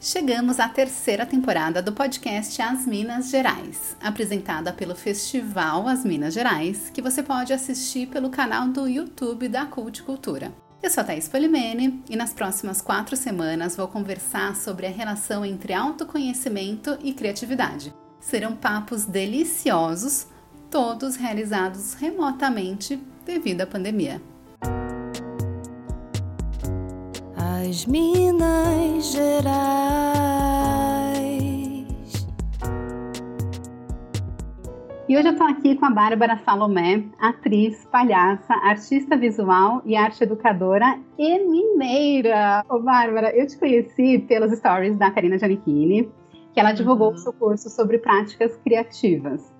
Chegamos à terceira temporada do podcast As Minas Gerais, apresentada pelo Festival As Minas Gerais, que você pode assistir pelo canal do YouTube da Culticultura. Eu sou a Thaís Polimene e nas próximas quatro semanas vou conversar sobre a relação entre autoconhecimento e criatividade. Serão papos deliciosos, todos realizados remotamente devido à pandemia. As Minas Gerais. E hoje eu estou aqui com a Bárbara Salomé, atriz, palhaça, artista visual e arte educadora e mineira. Ô, Bárbara, eu te conheci pelos stories da Karina Giannichini, que ela divulgou uhum. o seu curso sobre práticas criativas.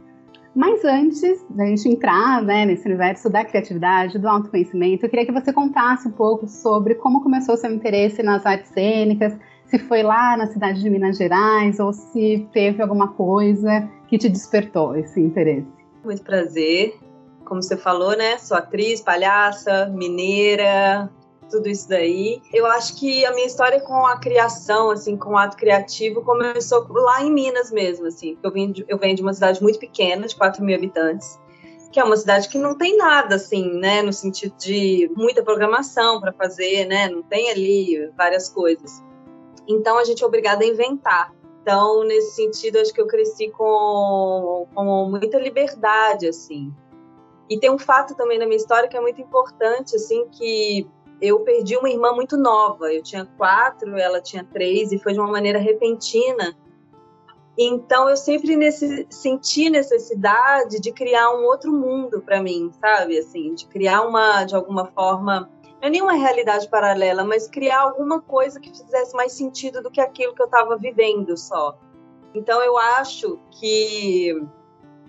Mas antes da gente entrar né, nesse universo da criatividade, do autoconhecimento, eu queria que você contasse um pouco sobre como começou seu interesse nas artes cênicas, se foi lá na cidade de Minas Gerais ou se teve alguma coisa que te despertou esse interesse. Muito prazer. Como você falou, né? Sou atriz, palhaça, mineira, tudo isso daí. Eu acho que a minha história com a criação, assim, com o ato criativo, começou lá em Minas mesmo, assim. Eu venho de, eu venho de uma cidade muito pequena, de 4 mil habitantes, que é uma cidade que não tem nada, assim, né, no sentido de muita programação para fazer, né, não tem ali várias coisas. Então a gente é obrigada a inventar. Então, nesse sentido, acho que eu cresci com, com muita liberdade, assim. E tem um fato também na minha história que é muito importante, assim, que eu perdi uma irmã muito nova. Eu tinha quatro, ela tinha três, e foi de uma maneira repentina. Então eu sempre nesse, senti necessidade de criar um outro mundo para mim, sabe? Assim, de criar uma, de alguma forma, não é nenhuma realidade paralela, mas criar alguma coisa que fizesse mais sentido do que aquilo que eu estava vivendo só. Então eu acho que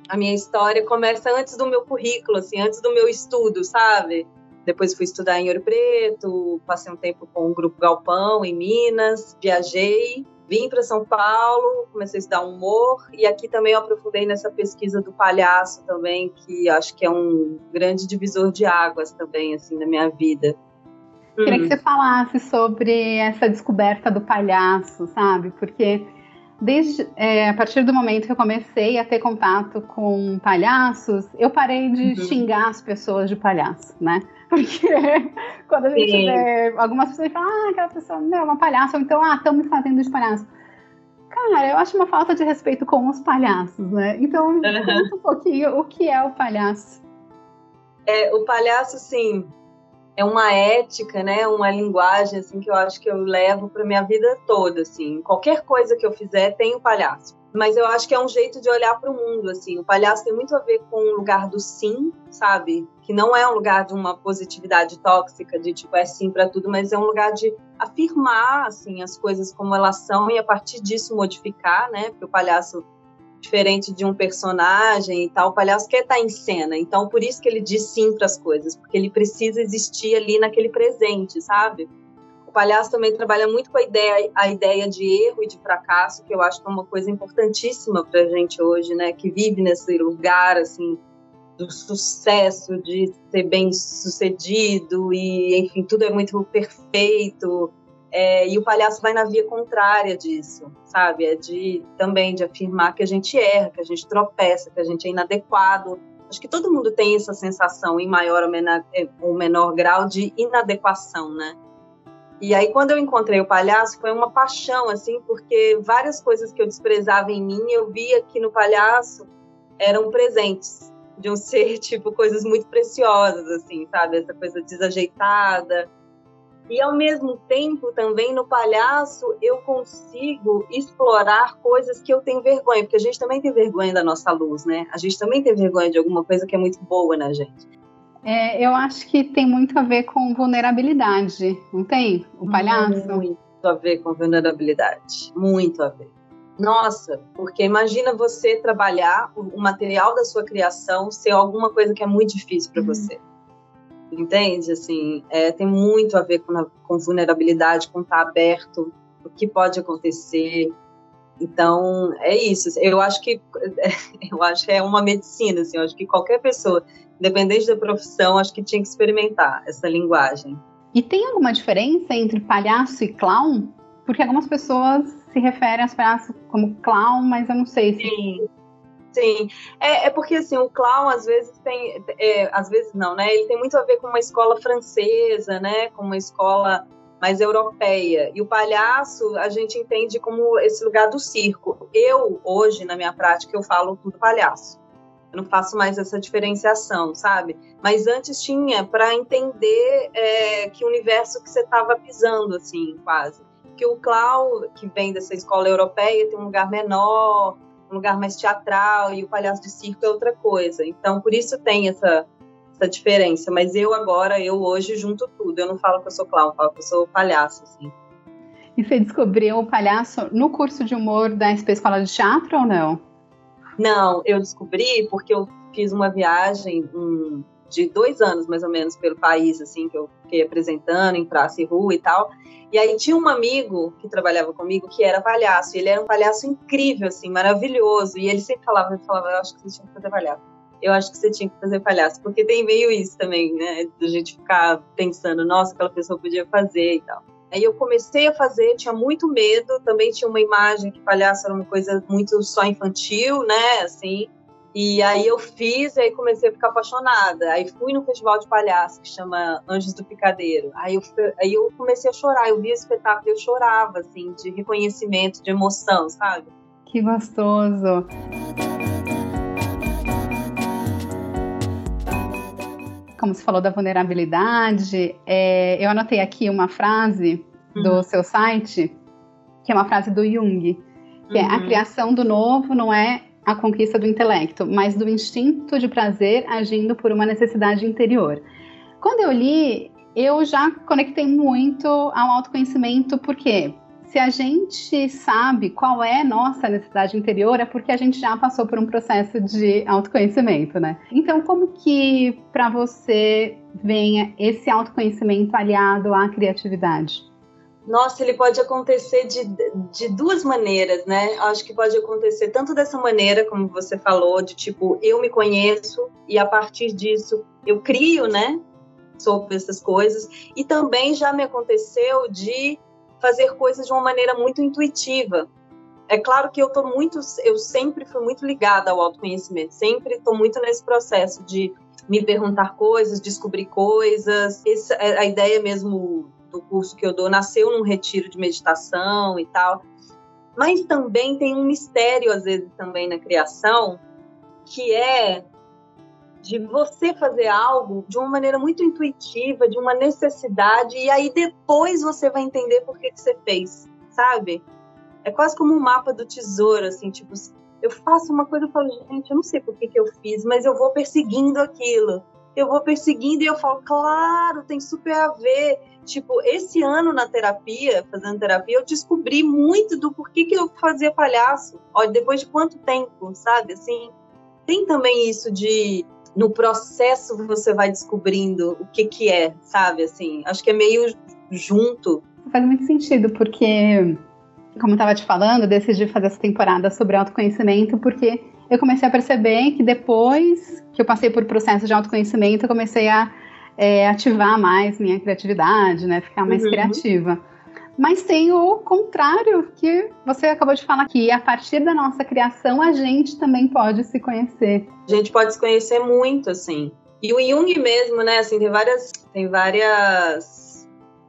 a minha história começa antes do meu currículo, assim, antes do meu estudo, sabe? Depois fui estudar em Ouro Preto, passei um tempo com o grupo Galpão em Minas, viajei, vim para São Paulo, comecei a estudar humor e aqui também eu aprofundei nessa pesquisa do palhaço também, que acho que é um grande divisor de águas também assim na minha vida. Queria hum. que você falasse sobre essa descoberta do palhaço, sabe? Porque desde é, a partir do momento que eu comecei a ter contato com palhaços, eu parei de uhum. xingar as pessoas de palhaço, né? Porque quando a gente Sim. vê algumas pessoas falam, ah, aquela pessoa não, é uma palhaça, ou então, ah, estão me fazendo de palhaço. Cara, eu acho uma falta de respeito com os palhaços, né? Então, uhum. conta um pouquinho o que é o palhaço. É, o palhaço, sim, é uma ética, né? Uma linguagem, assim, que eu acho que eu levo para minha vida toda, assim. Qualquer coisa que eu fizer tem o palhaço mas eu acho que é um jeito de olhar para o mundo, assim. O palhaço tem muito a ver com o lugar do sim, sabe? Que não é um lugar de uma positividade tóxica, de tipo, é sim para tudo, mas é um lugar de afirmar, assim, as coisas como elas são e a partir disso modificar, né? Porque o palhaço, diferente de um personagem e tal, o palhaço quer estar em cena, então por isso que ele diz sim para as coisas, porque ele precisa existir ali naquele presente, sabe? O palhaço também trabalha muito com a ideia, a ideia de erro e de fracasso, que eu acho que é uma coisa importantíssima para a gente hoje, né? Que vive nesse lugar, assim, do sucesso, de ser bem sucedido e, enfim, tudo é muito perfeito. É, e o palhaço vai na via contrária disso, sabe? É de também de afirmar que a gente erra, que a gente tropeça, que a gente é inadequado. Acho que todo mundo tem essa sensação, em maior ou menor, ou menor grau, de inadequação, né? E aí, quando eu encontrei o palhaço, foi uma paixão, assim, porque várias coisas que eu desprezava em mim, eu via que no palhaço eram presentes, de um ser, tipo, coisas muito preciosas, assim, sabe? Essa coisa desajeitada. E, ao mesmo tempo, também no palhaço, eu consigo explorar coisas que eu tenho vergonha, porque a gente também tem vergonha da nossa luz, né? A gente também tem vergonha de alguma coisa que é muito boa na gente. É, eu acho que tem muito a ver com vulnerabilidade, não tem? O palhaço? Muito a ver com vulnerabilidade, muito a ver. Nossa, porque imagina você trabalhar o material da sua criação ser alguma coisa que é muito difícil para uhum. você. Entende? Assim, é, tem muito a ver com, a, com vulnerabilidade, com estar tá aberto, o que pode acontecer. Então, é isso. Eu acho que eu acho que é uma medicina, assim, eu acho que qualquer pessoa independente da profissão, acho que tinha que experimentar essa linguagem. E tem alguma diferença entre palhaço e clown? Porque algumas pessoas se referem aos palhaços como clown, mas eu não sei se. Sim. Sim, é, é porque assim, o clown às vezes tem, é, às vezes não, né? Ele tem muito a ver com uma escola francesa, né? Com uma escola mais europeia. E o palhaço a gente entende como esse lugar do circo. Eu, hoje, na minha prática, eu falo tudo palhaço. Eu não faço mais essa diferenciação, sabe? Mas antes tinha para entender é, que universo que você estava pisando, assim, quase. Que o clown, que vem dessa escola europeia, tem um lugar menor, um lugar mais teatral, e o palhaço de circo é outra coisa. Então, por isso tem essa essa diferença. Mas eu agora, eu hoje junto tudo. Eu não falo que eu sou clown, eu falo que eu sou palhaço, assim. E você descobriu o palhaço no curso de humor da SP Escola de Teatro ou não? Não, eu descobri porque eu fiz uma viagem um, de dois anos, mais ou menos, pelo país, assim, que eu fiquei apresentando em praça e rua e tal. E aí tinha um amigo que trabalhava comigo que era palhaço. E ele era um palhaço incrível, assim, maravilhoso. E ele sempre falava, ele falava, eu acho que você tinha que fazer palhaço eu acho que você tinha que fazer palhaço, porque tem meio isso também, né? Da gente ficar pensando, nossa, aquela pessoa podia fazer e tal. Aí eu comecei a fazer, tinha muito medo, também tinha uma imagem que palhaço era uma coisa muito só infantil, né? Assim. E aí eu fiz, e aí comecei a ficar apaixonada. Aí fui no festival de palhaço que chama Anjos do Picadeiro. Aí eu, aí eu comecei a chorar, eu vi o espetáculo e eu chorava, assim, de reconhecimento, de emoção, sabe? Que gostoso. como você falou da vulnerabilidade, é, eu anotei aqui uma frase uhum. do seu site, que é uma frase do Jung, que uhum. é a uhum. criação do novo não é a conquista do intelecto, mas do instinto de prazer agindo por uma necessidade interior. Quando eu li, eu já conectei muito ao autoconhecimento, porque se a gente sabe qual é nossa necessidade interior, é porque a gente já passou por um processo de autoconhecimento, né? Então, como que para você venha esse autoconhecimento aliado à criatividade? Nossa, ele pode acontecer de, de duas maneiras, né? Acho que pode acontecer tanto dessa maneira, como você falou, de tipo, eu me conheço e a partir disso eu crio, né? Sobre essas coisas. E também já me aconteceu de fazer coisas de uma maneira muito intuitiva. É claro que eu tô muito, eu sempre fui muito ligada ao autoconhecimento, sempre estou muito nesse processo de me perguntar coisas, descobrir coisas. Essa, é a ideia mesmo do curso que eu dou nasceu num retiro de meditação e tal. Mas também tem um mistério às vezes também na criação, que é de você fazer algo de uma maneira muito intuitiva, de uma necessidade, e aí depois você vai entender por que, que você fez, sabe? É quase como um mapa do tesouro, assim, tipo, eu faço uma coisa e falo, gente, eu não sei por que, que eu fiz, mas eu vou perseguindo aquilo. Eu vou perseguindo e eu falo, claro, tem super a ver. Tipo, esse ano na terapia, fazendo terapia, eu descobri muito do porquê que eu fazia palhaço. Olha, depois de quanto tempo, sabe? Assim, tem também isso de no processo você vai descobrindo o que que é, sabe? Assim, acho que é meio junto. Faz muito sentido, porque, como eu estava te falando, eu decidi fazer essa temporada sobre autoconhecimento, porque eu comecei a perceber que depois que eu passei por processo de autoconhecimento, eu comecei a é, ativar mais minha criatividade, né? Ficar mais uhum. criativa. Mas tem o contrário, que você acabou de falar aqui. A partir da nossa criação, a gente também pode se conhecer. A gente pode se conhecer muito, assim. E o Jung mesmo, né? Assim, tem várias. Tem várias.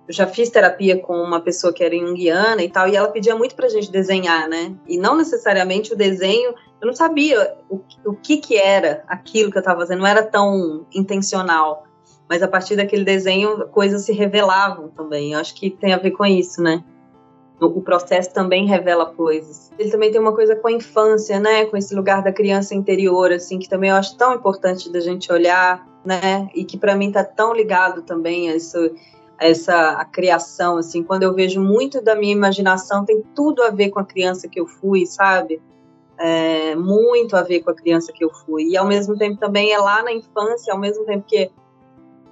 Eu já fiz terapia com uma pessoa que era junguiana e tal, e ela pedia muito pra gente desenhar, né? E não necessariamente o desenho. Eu não sabia o, o que que era aquilo que eu estava fazendo, não era tão intencional mas a partir daquele desenho coisas se revelavam também. Eu acho que tem a ver com isso, né? O processo também revela coisas. Ele também tem uma coisa com a infância, né? Com esse lugar da criança interior, assim, que também eu acho tão importante da gente olhar, né? E que para mim tá tão ligado também a isso, essa a criação, assim. Quando eu vejo muito da minha imaginação, tem tudo a ver com a criança que eu fui, sabe? É, muito a ver com a criança que eu fui. E ao mesmo tempo também é lá na infância, ao mesmo tempo que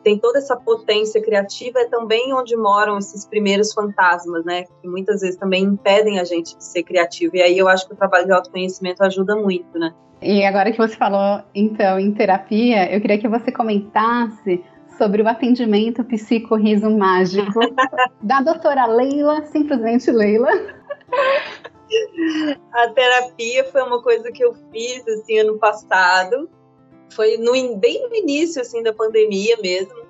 tem toda essa potência criativa, é também onde moram esses primeiros fantasmas, né? Que muitas vezes também impedem a gente de ser criativo. E aí eu acho que o trabalho de autoconhecimento ajuda muito, né? E agora que você falou, então, em terapia, eu queria que você comentasse sobre o atendimento psicorriso mágico da doutora Leila, simplesmente Leila. A terapia foi uma coisa que eu fiz assim ano passado. Foi no, bem no início assim da pandemia mesmo.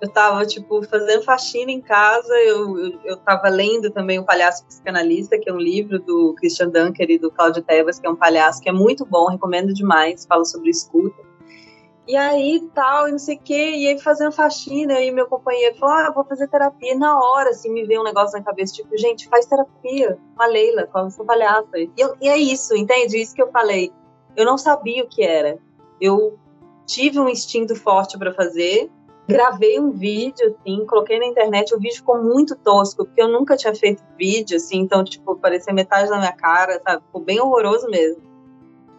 Eu tava, tipo, fazendo faxina em casa, eu, eu, eu tava lendo também O Palhaço Psicanalista, que é um livro do Christian Dunker e do Claudio Tebas, que é um palhaço que é muito bom, recomendo demais, fala sobre escuta. E aí, tal, e não sei o quê, e aí fazendo faxina, e meu companheiro falou, ah, vou fazer terapia. E na hora, assim, me veio um negócio na cabeça, tipo, gente, faz terapia com a Leila, com a palhaça. E, eu, e é isso, entende? Isso que eu falei. Eu não sabia o que era. Eu tive um instinto forte para fazer, gravei um vídeo, assim, coloquei na internet, o vídeo ficou muito tosco, porque eu nunca tinha feito vídeo, assim, então, tipo, parecia metade da minha cara, sabe? Ficou bem horroroso mesmo.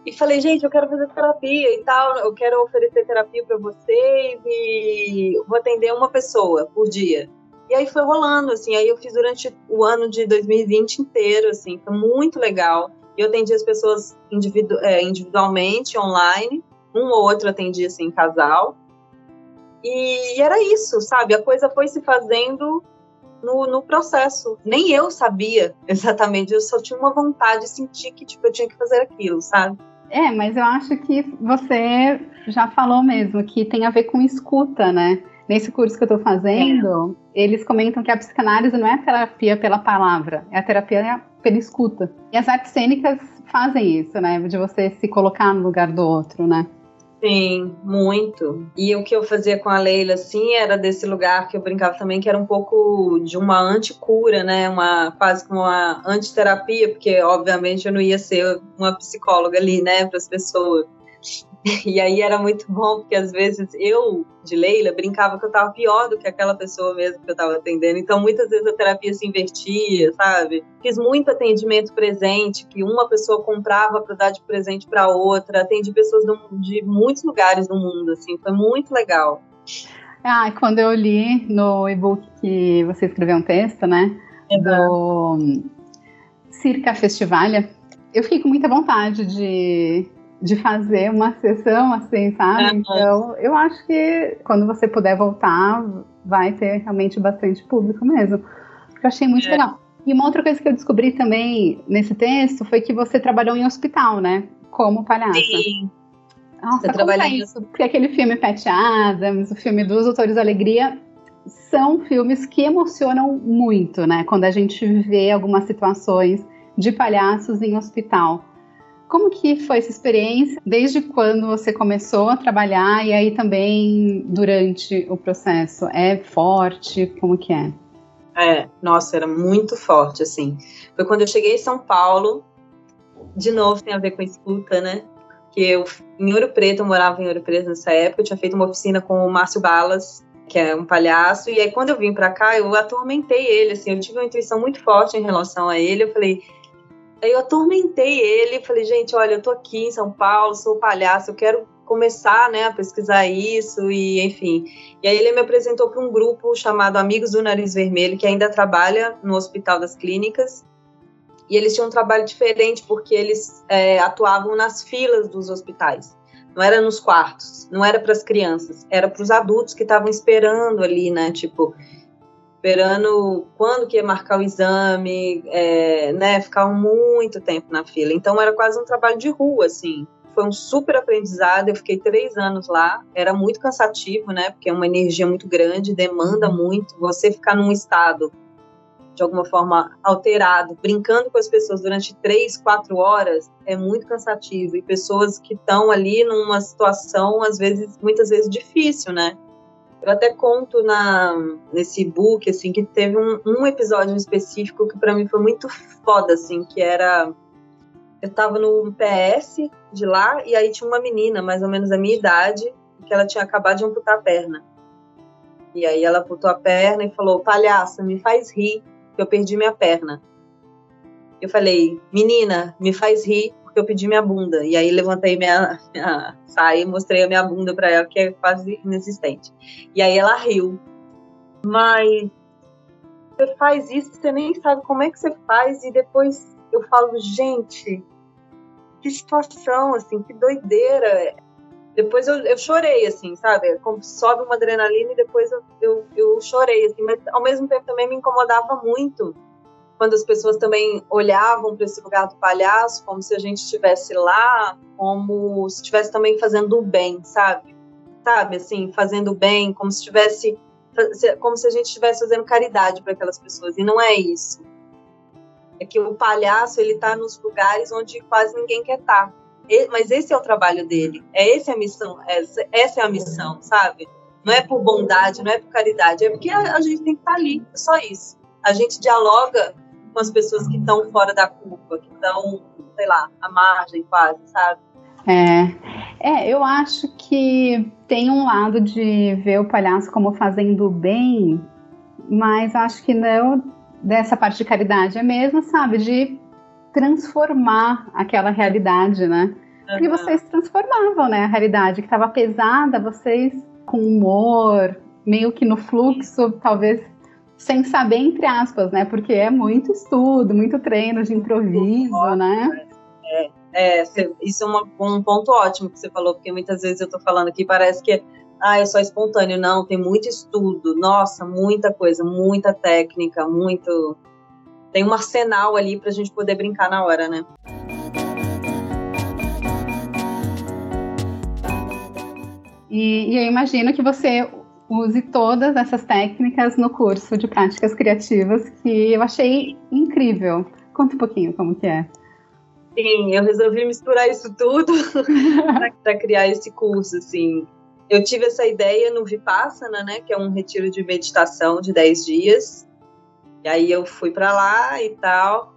E falei, gente, eu quero fazer terapia e tal, eu quero oferecer terapia para vocês e vou atender uma pessoa por dia. E aí foi rolando, assim, aí eu fiz durante o ano de 2020 inteiro, assim, foi muito legal. Eu atendi as pessoas individu é, individualmente, online, um ou outro atendia, assim, em casal. E era isso, sabe? A coisa foi se fazendo no, no, processo. Nem eu sabia exatamente, eu só tinha uma vontade de sentir que tipo, eu tinha que fazer aquilo, sabe? É, mas eu acho que você já falou mesmo que tem a ver com escuta, né? Nesse curso que eu estou fazendo, é. eles comentam que a psicanálise não é terapia pela palavra, é a terapia pela escuta. E as artes cênicas fazem isso, né? De você se colocar no lugar do outro, né? Sim, muito. E o que eu fazia com a Leila, assim, era desse lugar que eu brincava também, que era um pouco de uma anticura, né? Uma, quase como uma antiterapia, porque, obviamente, eu não ia ser uma psicóloga ali, né, para as pessoas. E aí era muito bom, porque às vezes eu, de Leila, brincava que eu estava pior do que aquela pessoa mesmo que eu estava atendendo. Então, muitas vezes a terapia se invertia, sabe? Fiz muito atendimento presente, que uma pessoa comprava para dar de presente para outra. Atendi pessoas de muitos lugares do mundo, assim. Foi muito legal. Ah, quando eu li no e-book que você escreveu um texto, né? Uhum. Do Circa Festivalha, eu fiquei com muita vontade de de fazer uma sessão assim, sabe? Uhum. Então, eu acho que quando você puder voltar, vai ter realmente bastante público mesmo. Eu achei muito é. legal. E uma outra coisa que eu descobri também nesse texto foi que você trabalhou em hospital, né? Como palhaça. Sim. Nossa, eu trabalhei isso. Porque aquele filme Pat Adams, o filme dos Autores da Alegria, são filmes que emocionam muito, né? Quando a gente vê algumas situações de palhaços em hospital. Como que foi essa experiência? Desde quando você começou a trabalhar e aí também durante o processo? É forte? Como que é? É, nossa, era muito forte, assim. Foi quando eu cheguei em São Paulo, de novo tem a ver com escuta, né? Que eu, em Ouro Preto, eu morava em Ouro Preto nessa época, eu tinha feito uma oficina com o Márcio Balas, que é um palhaço, e aí quando eu vim para cá, eu atormentei ele, assim, eu tive uma intuição muito forte em relação a ele, eu falei, Aí eu atormentei ele, falei, gente, olha, eu tô aqui em São Paulo, sou palhaço, eu quero começar, né, a pesquisar isso e, enfim. E aí ele me apresentou para um grupo chamado Amigos do Nariz Vermelho, que ainda trabalha no Hospital das Clínicas. E eles tinham um trabalho diferente porque eles é, atuavam nas filas dos hospitais. Não era nos quartos, não era para as crianças, era para os adultos que estavam esperando ali, né, tipo, esperando quando que ia marcar o exame, é, né, ficavam muito tempo na fila. Então era quase um trabalho de rua, assim. Foi um super aprendizado. Eu fiquei três anos lá. Era muito cansativo, né, porque é uma energia muito grande, demanda muito. Você ficar num estado de alguma forma alterado, brincando com as pessoas durante três, quatro horas é muito cansativo. E pessoas que estão ali numa situação, às vezes, muitas vezes difícil, né? Eu até conto na, nesse book, assim, que teve um, um episódio específico que para mim foi muito foda, assim, que era... Eu tava no PS de lá, e aí tinha uma menina, mais ou menos da minha idade, que ela tinha acabado de amputar a perna. E aí ela amputou a perna e falou, palhaça, me faz rir, que eu perdi minha perna. Eu falei, menina, me faz rir, porque eu pedi minha bunda. E aí levantei minha, minha saia e mostrei a minha bunda para ela, que é quase inexistente. E aí ela riu. Mas você faz isso, você nem sabe como é que você faz, e depois eu falo, gente, que situação, assim, que doideira. depois eu, eu chorei, assim, sabe? Como sobe uma adrenalina e depois eu, eu, eu chorei, assim, mas ao mesmo tempo também me incomodava muito quando as pessoas também olhavam para esse lugar do palhaço como se a gente estivesse lá, como se estivesse também fazendo o bem, sabe? Sabe, assim, fazendo bem, como se estivesse como se a gente estivesse fazendo caridade para aquelas pessoas e não é isso. É que o palhaço ele está nos lugares onde quase ninguém quer estar. Tá. Mas esse é o trabalho dele. É essa a missão. Essa, essa é a missão, sabe? Não é por bondade, não é por caridade, é porque a, a gente tem que estar tá ali. É só isso. A gente dialoga com as pessoas que estão fora da curva, que estão, sei lá, à margem quase, sabe? É, é, eu acho que tem um lado de ver o palhaço como fazendo bem, mas acho que não dessa parte de caridade, é mesmo, sabe, de transformar aquela realidade, né? Porque vocês transformavam, né, a realidade que estava pesada, vocês com humor, meio que no fluxo, talvez sem saber, entre aspas, né? Porque é muito estudo, muito treino de improviso, né? É, é isso é uma, um ponto ótimo que você falou, porque muitas vezes eu estou falando aqui, parece que ah, é só espontâneo. Não, tem muito estudo, nossa, muita coisa, muita técnica, muito. Tem um arsenal ali para a gente poder brincar na hora, né? E, e eu imagino que você use todas essas técnicas no curso de práticas criativas que eu achei incrível. Conta um pouquinho como que é. Sim, eu resolvi misturar isso tudo para criar esse curso, assim. Eu tive essa ideia no Vipassana, né, que é um retiro de meditação de 10 dias. E aí eu fui para lá e tal.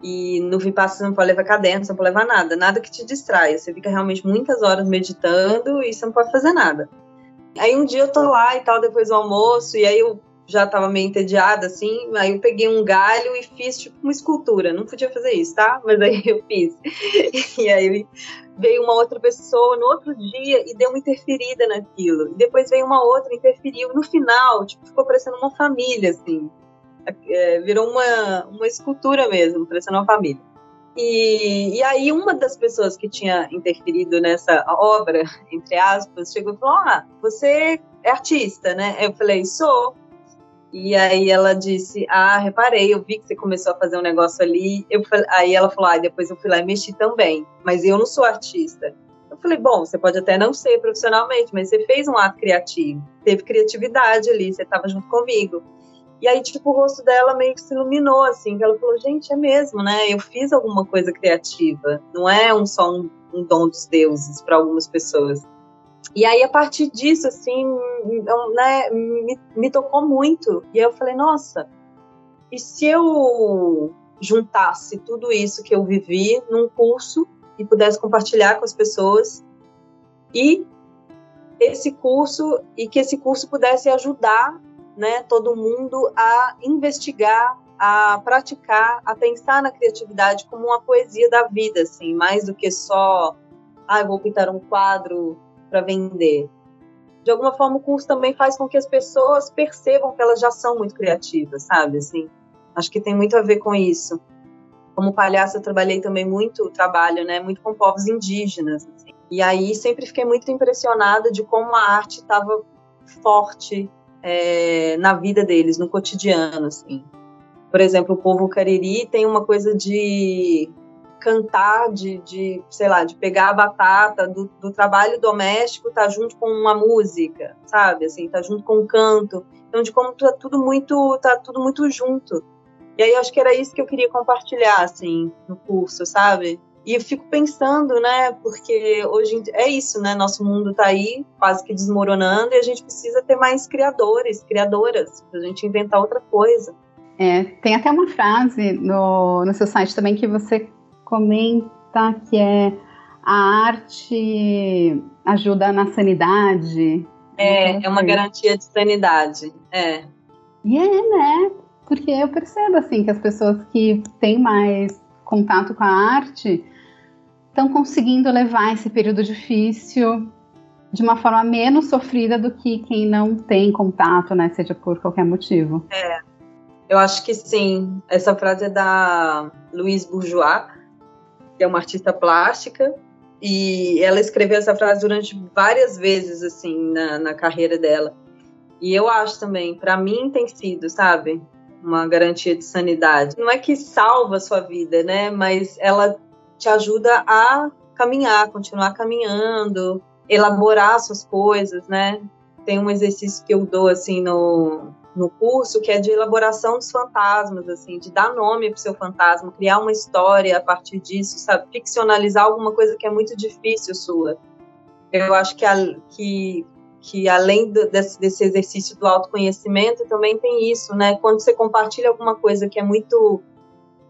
E no Vipassana não pode levar caderno, você não pode levar nada, nada que te distraia. Você fica realmente muitas horas meditando e você não pode fazer nada. Aí um dia eu tô lá e tal, depois do almoço, e aí eu já tava meio entediada, assim, aí eu peguei um galho e fiz, tipo, uma escultura. Não podia fazer isso, tá? Mas aí eu fiz. E aí veio uma outra pessoa no outro dia e deu uma interferida naquilo. E depois veio uma outra, interferiu. No final, tipo, ficou parecendo uma família, assim. É, virou uma, uma escultura mesmo, parecendo uma família. E, e aí uma das pessoas que tinha interferido nessa obra, entre aspas, chegou e falou, ah, você é artista, né? Eu falei, sou. E aí ela disse, ah, reparei, eu vi que você começou a fazer um negócio ali. Eu falei, aí ela falou, ah, depois eu fui lá e mexi também, mas eu não sou artista. Eu falei, bom, você pode até não ser profissionalmente, mas você fez um ato criativo, teve criatividade ali, você estava junto comigo. E aí, tipo, o rosto dela meio que se iluminou, assim, que ela falou, gente, é mesmo, né? Eu fiz alguma coisa criativa. Não é um só um, um dom dos deuses para algumas pessoas. E aí, a partir disso, assim, né, me, me tocou muito. E eu falei, nossa, e se eu juntasse tudo isso que eu vivi num curso e pudesse compartilhar com as pessoas e esse curso e que esse curso pudesse ajudar né, todo mundo a investigar, a praticar, a pensar na criatividade como uma poesia da vida, assim, mais do que só, ah, vou pintar um quadro para vender. De alguma forma, o curso também faz com que as pessoas percebam que elas já são muito criativas, sabe? Assim, acho que tem muito a ver com isso. Como palhaço, eu trabalhei também muito, trabalho, né, muito com povos indígenas. Assim. E aí sempre fiquei muito impressionada de como a arte estava forte é, na vida deles, no cotidiano, assim. Por exemplo, o povo cariri tem uma coisa de cantar, de, de sei lá, de pegar a batata do, do trabalho doméstico, tá junto com uma música, sabe? Assim, tá junto com um canto. Então, de como tá tudo muito, tá tudo muito junto. E aí, acho que era isso que eu queria compartilhar, assim, no curso, sabe? E eu fico pensando, né, porque hoje é isso, né, nosso mundo está aí quase que desmoronando e a gente precisa ter mais criadores, criadoras, para a gente inventar outra coisa. É, tem até uma frase no, no seu site também que você comenta que é a arte ajuda na sanidade. É, é uma garantia de sanidade, é. E é, né, porque eu percebo, assim, que as pessoas que têm mais contato com a arte estão conseguindo levar esse período difícil de uma forma menos sofrida do que quem não tem contato, né, seja por qualquer motivo. É, eu acho que sim. Essa frase é da Louise Bourgeois, que é uma artista plástica, E ela escreveu essa frase durante várias vezes, assim, na, na carreira dela. E eu acho também, para mim tem sido, sabe? Uma garantia de sanidade. Não é que salva a sua vida, né? Mas ela te ajuda a caminhar, continuar caminhando, elaborar suas coisas, né? Tem um exercício que eu dou, assim, no, no curso, que é de elaboração dos fantasmas, assim, de dar nome para o seu fantasma, criar uma história a partir disso, sabe? Ficcionalizar alguma coisa que é muito difícil sua. Eu acho que, a, que, que além do, desse, desse exercício do autoconhecimento, também tem isso, né? Quando você compartilha alguma coisa que é muito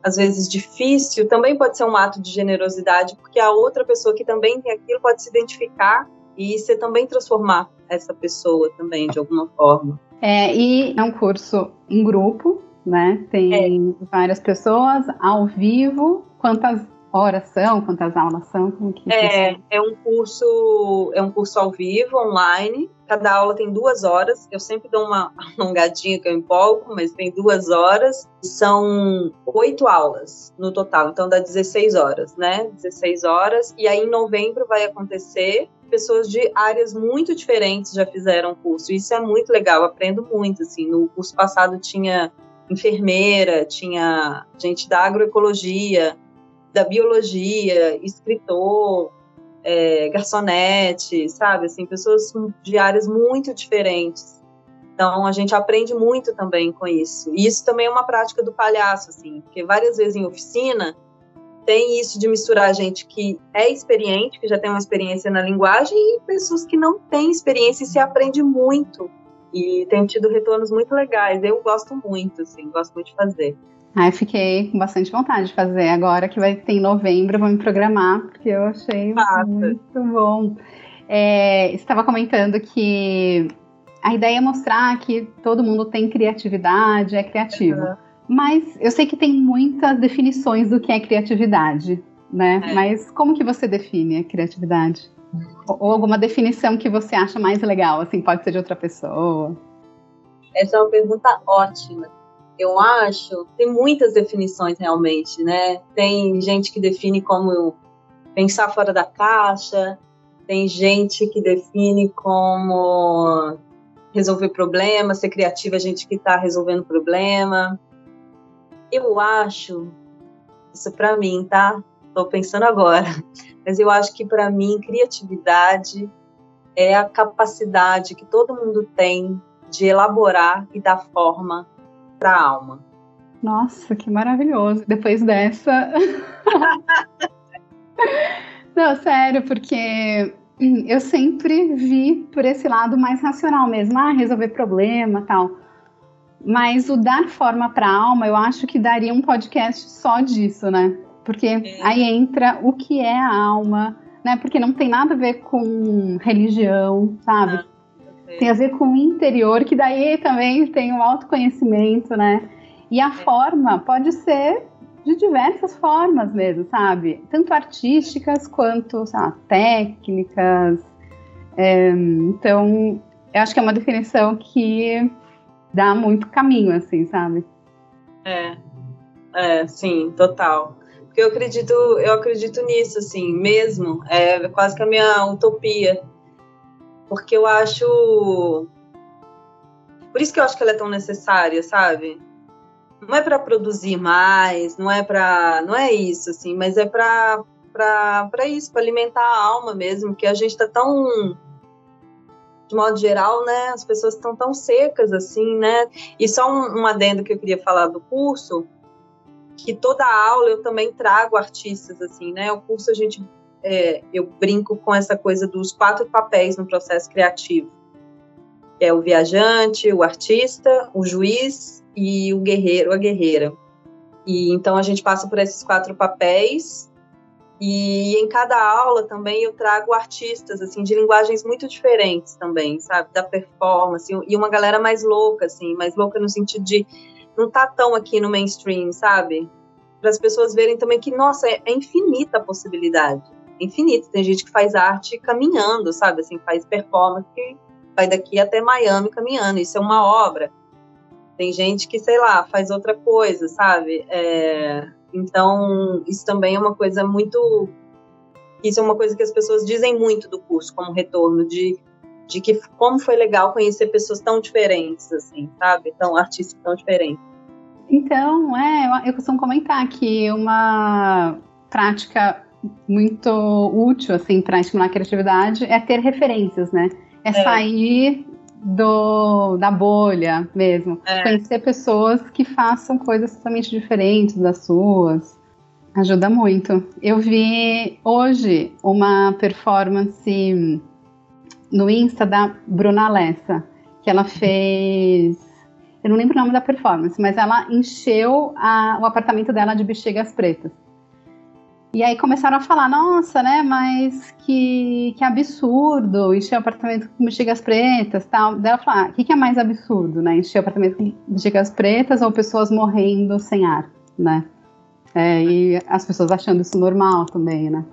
às vezes difícil, também pode ser um ato de generosidade, porque a outra pessoa que também tem aquilo pode se identificar e você também transformar essa pessoa também de alguma forma. É, e é um curso em grupo, né? Tem é. várias pessoas ao vivo. Quantas horas são? Quantas aulas são? Como que é, é um curso, é um curso ao vivo, online. Cada aula tem duas horas. Eu sempre dou uma alongadinha que eu empolgo, mas tem duas horas. São oito aulas no total, então dá 16 horas, né? 16 horas. E aí em novembro vai acontecer pessoas de áreas muito diferentes já fizeram o curso. Isso é muito legal, aprendo muito. Assim, no curso passado tinha enfermeira, tinha gente da agroecologia, da biologia, escritor, é, garçonete, sabe? Assim, pessoas de áreas muito diferentes. Então a gente aprende muito também com isso. E isso também é uma prática do palhaço, assim, porque várias vezes em oficina tem isso de misturar gente que é experiente, que já tem uma experiência na linguagem, e pessoas que não têm experiência e se aprende muito. E tem tido retornos muito legais. Eu gosto muito, assim, gosto muito de fazer. Fiquei com bastante vontade de fazer. Agora que vai ter em novembro, vou me programar, porque eu achei muito bom. É, estava comentando que a ideia é mostrar que todo mundo tem criatividade, é criativo. Uhum. Mas eu sei que tem muitas definições do que é criatividade, né? É. Mas como que você define a criatividade? Ou alguma definição que você acha mais legal, assim, pode ser de outra pessoa? Essa é uma pergunta ótima. Eu acho, tem muitas definições realmente, né? Tem gente que define como pensar fora da caixa, tem gente que define como resolver problema, ser criativa, é gente que está resolvendo problema. Eu acho, isso para mim, tá? Estou pensando agora, mas eu acho que para mim criatividade é a capacidade que todo mundo tem de elaborar e dar forma para a alma. Nossa, que maravilhoso! Depois dessa. Não, sério, porque eu sempre vi por esse lado mais racional mesmo, ah, resolver problema tal. Mas o dar forma para a alma, eu acho que daria um podcast só disso, né? Porque é. aí entra o que é a alma, né? Porque não tem nada a ver com religião, sabe? Ah, tem a ver com o interior, que daí também tem o autoconhecimento, né? E a é. forma pode ser de diversas formas mesmo, sabe? Tanto artísticas quanto lá, técnicas. É, então, eu acho que é uma definição que dá muito caminho, assim, sabe? É, é, sim, total. Porque eu acredito, eu acredito nisso, assim, mesmo. É quase que a minha utopia. Porque eu acho. Por isso que eu acho que ela é tão necessária, sabe? Não é para produzir mais, não é para, não é isso, assim, mas é para para isso, para alimentar a alma mesmo, que a gente está tão de modo geral, né, as pessoas estão tão secas assim, né? E só um, um adendo que eu queria falar do curso, que toda aula eu também trago artistas assim, né? O curso a gente é, eu brinco com essa coisa dos quatro papéis no processo criativo. É o viajante, o artista, o juiz e o guerreiro, a guerreira. E então a gente passa por esses quatro papéis e em cada aula também eu trago artistas assim de linguagens muito diferentes também, sabe, da performance e uma galera mais louca assim, mais louca no sentido de não tá tão aqui no mainstream, sabe? Para as pessoas verem também que nossa, é, é infinita a possibilidade. Infinito. Tem gente que faz arte caminhando, sabe? Assim, faz performance que vai daqui até Miami caminhando. Isso é uma obra. Tem gente que, sei lá, faz outra coisa, sabe? É, então, isso também é uma coisa muito Isso é uma coisa que as pessoas dizem muito do curso como retorno de de que como foi legal conhecer pessoas tão diferentes assim, sabe? Tão artistas tão diferentes. Então, é, eu costumo comentar que uma prática muito útil assim para estimular a criatividade é ter referências, né? É, é. sair do, da bolha mesmo, é. conhecer pessoas que façam coisas totalmente diferentes das suas. Ajuda muito. Eu vi hoje uma performance no Insta da Bruna Lessa, que ela fez. Eu não lembro o nome da performance, mas ela encheu a, o apartamento dela de bexigas pretas. E aí começaram a falar, nossa, né, mas que, que absurdo, encher o apartamento com bexigas pretas tal. Daí ela falou, ah, o que, que é mais absurdo, né? Encher o apartamento com bexigas pretas ou pessoas morrendo sem ar, né? É, e as pessoas achando isso normal também, né?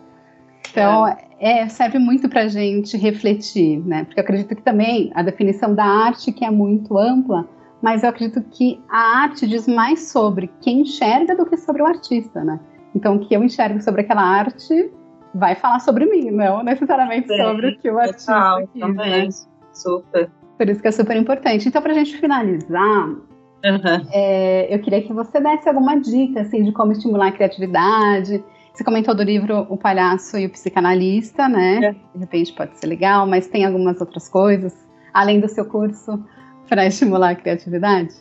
Então, é. serve muito para a gente refletir, né? Porque eu acredito que também a definição da arte que é muito ampla, mas eu acredito que a arte diz mais sobre quem enxerga do que sobre o artista, né? Então, o que eu enxergo sobre aquela arte vai falar sobre mim, não necessariamente Sim, sobre o que o artista total, quis, também. Né? Super. Por isso que é super importante. Então, para a gente finalizar, uhum. é, eu queria que você desse alguma dica, assim, de como estimular a criatividade. Você comentou do livro O Palhaço e o Psicanalista, né? É. De repente pode ser legal, mas tem algumas outras coisas, além do seu curso, para estimular a criatividade?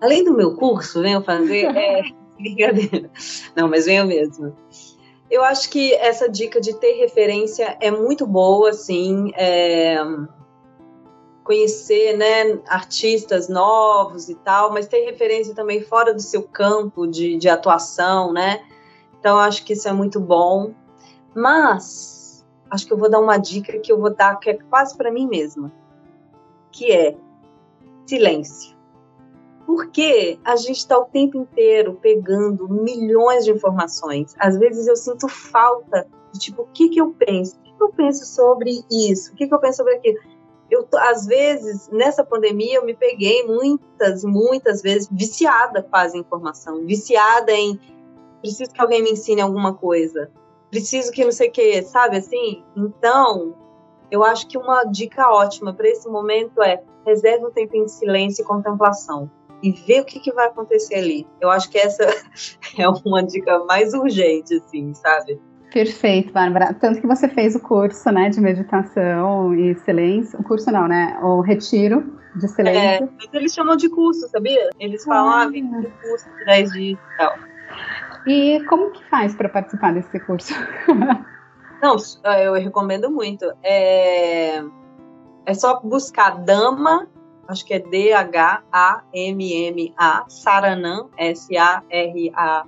Além do meu curso, venho fazer... É... Brincadeira. Não, mas venho mesmo. Eu acho que essa dica de ter referência é muito boa, assim, é... conhecer, né, artistas novos e tal, mas ter referência também fora do seu campo de, de atuação, né? Então, acho que isso é muito bom. Mas, acho que eu vou dar uma dica que eu vou dar, que é quase para mim mesma, que é silêncio. Porque a gente está o tempo inteiro pegando milhões de informações. Às vezes eu sinto falta de tipo, o que, que eu penso? O que, que eu penso sobre isso? O que, que eu penso sobre aquilo? Eu, às vezes, nessa pandemia, eu me peguei muitas, muitas vezes viciada quase em informação, viciada em preciso que alguém me ensine alguma coisa, preciso que não sei o que, sabe assim? Então, eu acho que uma dica ótima para esse momento é reserve um tempo em silêncio e contemplação e ver o que, que vai acontecer ali. Eu acho que essa é uma dica mais urgente, assim, sabe? Perfeito, Bárbara. Tanto que você fez o curso, né, de meditação e silêncio. O curso não, né? O retiro de silêncio. É, eles chamam de curso, sabia? Eles falam, ah, ah vem do curso de 10 dias e tal. E como que faz para participar desse curso? Não, eu recomendo muito. É, é só buscar Dama acho que é D-H-A-M-M-A, Saranã, S-A-R-A-N-A,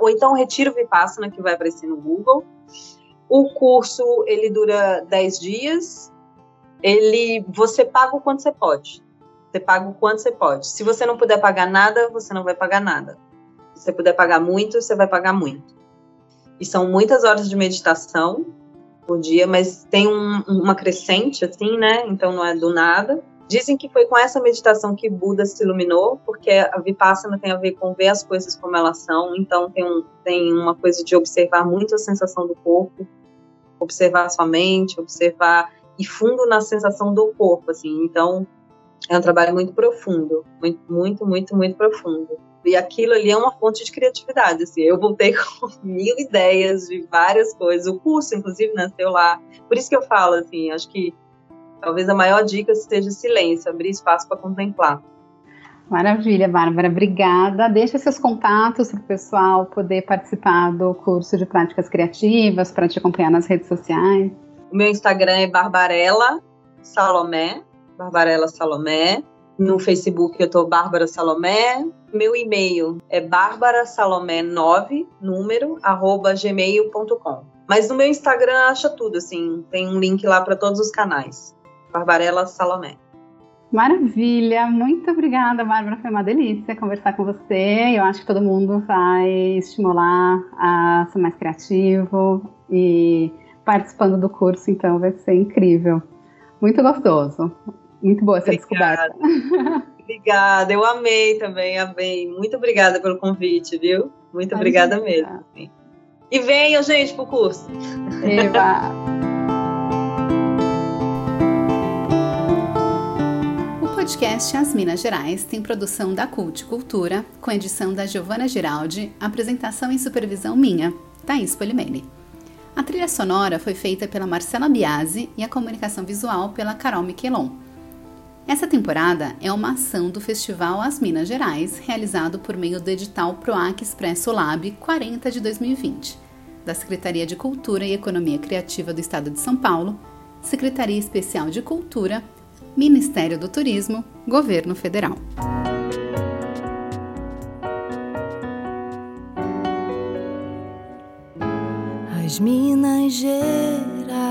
ou então Retiro Vipassana, que vai aparecer no Google. O curso, ele dura 10 dias, ele, você paga o quanto você pode. Você paga o quanto você pode. Se você não puder pagar nada, você não vai pagar nada. Se você puder pagar muito, você vai pagar muito. E são muitas horas de meditação por dia, mas tem um, uma crescente, assim, né? Então não é do nada. Dizem que foi com essa meditação que Buda se iluminou, porque a Vipassana tem a ver com ver as coisas como elas são, então tem, um, tem uma coisa de observar muito a sensação do corpo, observar a sua mente, observar e fundo na sensação do corpo, assim. Então, é um trabalho muito profundo, muito, muito, muito, muito profundo. E aquilo ali é uma fonte de criatividade, assim. Eu voltei com mil ideias de várias coisas. O curso, inclusive, nasceu lá. Por isso que eu falo, assim, acho que Talvez a maior dica seja silêncio, abrir espaço para contemplar. Maravilha, Bárbara, obrigada. Deixa seus contatos para o pessoal poder participar do curso de práticas criativas, para te acompanhar nas redes sociais. O meu Instagram é Barbarella Salomé, Barbarella Salomé. No Facebook eu tô Bárbara Salomé. Meu e-mail é barbarasalomé9, número, arroba gmail.com. Mas no meu Instagram acha tudo, assim, tem um link lá para todos os canais. Barbarella Salomé. Maravilha, muito obrigada, Bárbara. Foi uma delícia conversar com você. Eu acho que todo mundo vai estimular a ser mais criativo e participando do curso, então vai ser incrível. Muito gostoso. Muito boa essa obrigada. descoberta. Obrigada, eu amei também, amei. Muito obrigada pelo convite, viu? Muito obrigada mesmo. E venham, gente, pro curso. Eba! podcast As Minas Gerais tem produção da Cult Cultura, com edição da Giovana Giraldi, apresentação e supervisão minha, Thaís Polimene. A trilha sonora foi feita pela Marcela Biasi e a comunicação visual pela Carol Miquelon. Essa temporada é uma ação do Festival As Minas Gerais, realizado por meio do edital PROAC Expresso Lab 40 de 2020, da Secretaria de Cultura e Economia Criativa do Estado de São Paulo, Secretaria Especial de Cultura, Ministério do Turismo, Governo Federal. As Minas Gerais